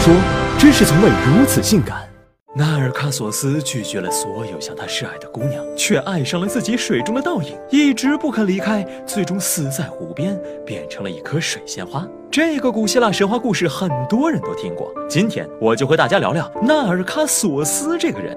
说，真是从未如此性感。纳尔卡索斯拒绝了所有向他示爱的姑娘，却爱上了自己水中的倒影，一直不肯离开，最终死在湖边，变成了一颗水仙花。这个古希腊神话故事很多人都听过，今天我就和大家聊聊纳尔卡索斯这个人。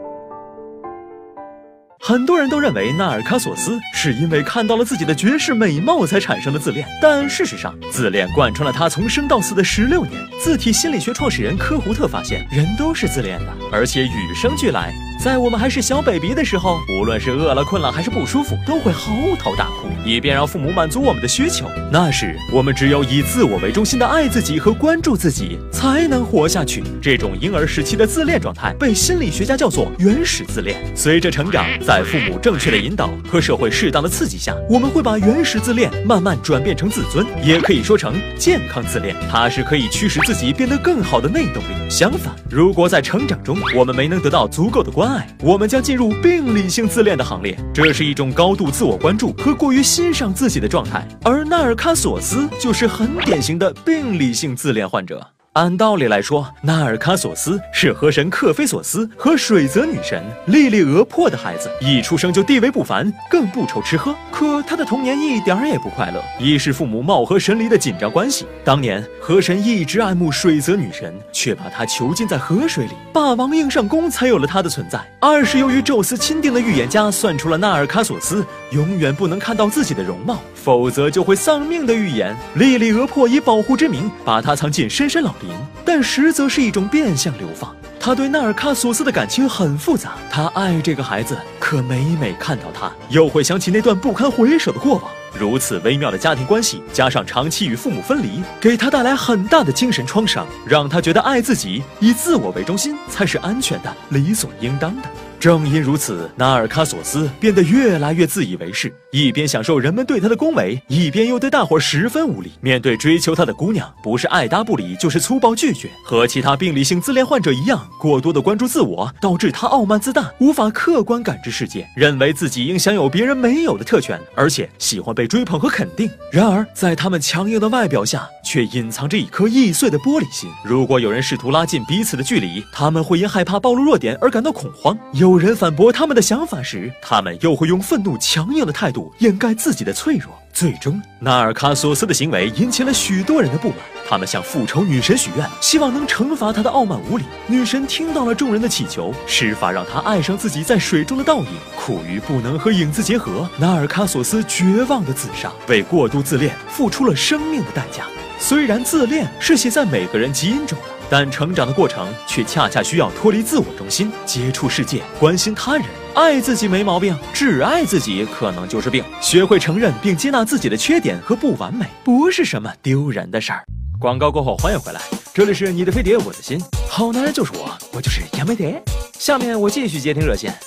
很多人都认为纳尔卡索斯是因为看到了自己的绝世美貌才产生的自恋，但事实上，自恋贯穿了他从生到死的十六年。自体心理学创始人科胡特发现，人都是自恋的，而且与生俱来。在我们还是小 baby 的时候，无论是饿了、困了还是不舒服，都会嚎啕大哭，以便让父母满足我们的需求。那时，我们只有以自我为中心的爱自己和关注自己，才能活下去。这种婴儿时期的自恋状态，被心理学家叫做原始自恋。随着成长，在在父母正确的引导和社会适当的刺激下，我们会把原始自恋慢慢转变成自尊，也可以说成健康自恋。它是可以驱使自己变得更好的内动力。相反，如果在成长中我们没能得到足够的关，爱，我们将进入病理性自恋的行列，这是一种高度自我关注和过于欣赏自己的状态，而纳尔卡索斯就是很典型的病理性自恋患者。按道理来说，纳尔卡索斯是河神克菲索斯和水泽女神莉莉俄珀的孩子，一出生就地位不凡，更不愁吃喝。可他的童年一点儿也不快乐。一是父母貌合神离的紧张关系，当年河神一直爱慕水泽女神，却把她囚禁在河水里，霸王硬上弓才有了她的存在。二是由于宙斯钦定的预言家算出了纳尔卡索斯永远不能看到自己的容貌，否则就会丧命的预言。莉莉俄珀以保护之名，把他藏进深山老。但实则是一种变相流放。他对纳尔卡索斯的感情很复杂，他爱这个孩子，可每每看到他，又会想起那段不堪回首的过往。如此微妙的家庭关系，加上长期与父母分离，给他带来很大的精神创伤，让他觉得爱自己、以自我为中心才是安全的、理所应当的。正因如此，纳尔卡索斯变得越来越自以为是，一边享受人们对他的恭维，一边又对大伙十分无礼。面对追求他的姑娘，不是爱答不理，就是粗暴拒绝。和其他病理性自恋患者一样，过多的关注自我，导致他傲慢自大，无法客观感知世界，认为自己应享有别人没有的特权，而且喜欢被追捧和肯定。然而，在他们强硬的外表下，却隐藏着一颗易碎的玻璃心。如果有人试图拉近彼此的距离，他们会因害怕暴露弱点而感到恐慌。有。有人反驳他们的想法时，他们又会用愤怒、强硬的态度掩盖自己的脆弱。最终，纳尔卡索斯的行为引起了许多人的不满。他们向复仇女神许愿，希望能惩罚他的傲慢无礼。女神听到了众人的祈求，施法让他爱上自己在水中的倒影。苦于不能和影子结合，纳尔卡索斯绝望的自杀，为过度自恋付出了生命的代价。虽然自恋是写在每个人基因中的。但成长的过程却恰恰需要脱离自我中心，接触世界，关心他人。爱自己没毛病，只爱自己可能就是病。学会承认并接纳自己的缺点和不完美，不是什么丢人的事儿。广告过后，欢迎回来，这里是你的飞碟，我的心，好男人就是我，我就是杨梅蝶。下面我继续接听热线。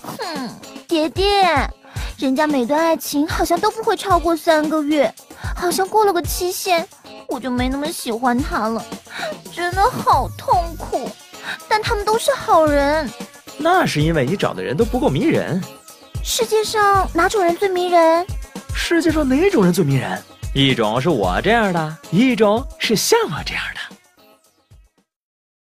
哼，蝶蝶，人家每段爱情好像都不会超过三个月，好像过了个期限，我就没那么喜欢他了。好痛苦，但他们都是好人。那是因为你找的人都不够迷人。世界上哪种人最迷人？世界上哪种人最迷人？一种是我这样的，一种是像我这样的。